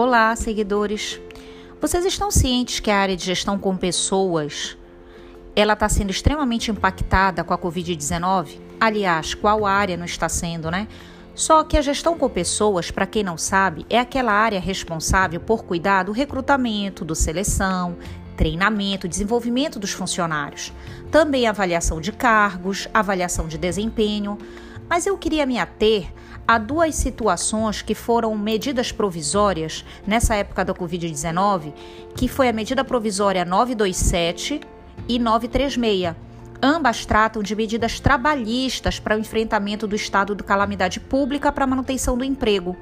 Olá, seguidores. Vocês estão cientes que a área de gestão com pessoas ela está sendo extremamente impactada com a Covid-19? Aliás, qual área não está sendo, né? Só que a gestão com pessoas, para quem não sabe, é aquela área responsável por cuidar do recrutamento, do seleção, treinamento, desenvolvimento dos funcionários, também avaliação de cargos, avaliação de desempenho. Mas eu queria me ater a duas situações que foram medidas provisórias nessa época da Covid-19, que foi a medida provisória 927 e 936. Ambas tratam de medidas trabalhistas para o enfrentamento do estado de calamidade pública para a manutenção do emprego.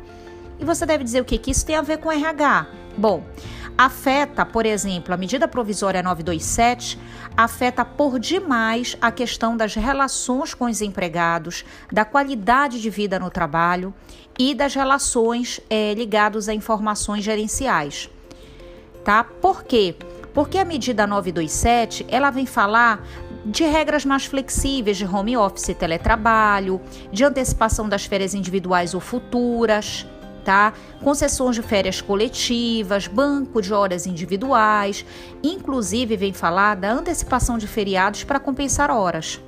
E você deve dizer o que, que isso tem a ver com RH? Bom, afeta, por exemplo, a medida provisória 927 afeta por demais a questão das relações com os empregados, da qualidade de vida no trabalho e das relações é, ligadas a informações gerenciais. Tá? Por quê? Porque a medida 927 ela vem falar de regras mais flexíveis de home office e teletrabalho, de antecipação das férias individuais ou futuras tá? Concessões de férias coletivas, banco de horas individuais, inclusive vem falar da antecipação de feriados para compensar horas.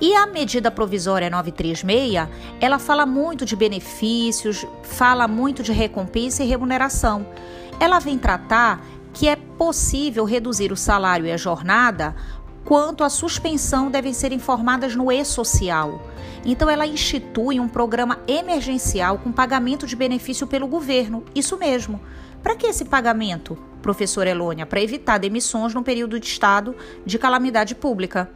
E a medida provisória 936, ela fala muito de benefícios, fala muito de recompensa e remuneração. Ela vem tratar que é possível reduzir o salário e a jornada quanto à suspensão devem ser informadas no e-social. Então, ela institui um programa emergencial com pagamento de benefício pelo governo. Isso mesmo. Para que esse pagamento, professor Elônia? Para evitar demissões no período de estado de calamidade pública.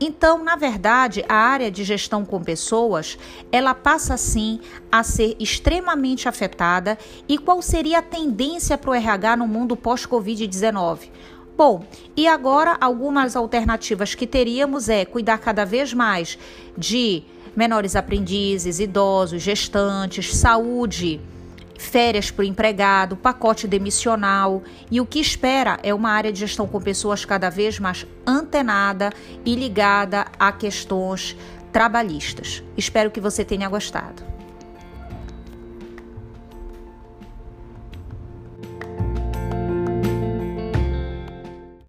Então, na verdade, a área de gestão com pessoas, ela passa sim a ser extremamente afetada. E qual seria a tendência para o RH no mundo pós-Covid-19? Bom, e agora algumas alternativas que teríamos é cuidar cada vez mais de menores aprendizes, idosos, gestantes, saúde, férias para o empregado, pacote demissional e o que espera é uma área de gestão com pessoas cada vez mais antenada e ligada a questões trabalhistas. Espero que você tenha gostado.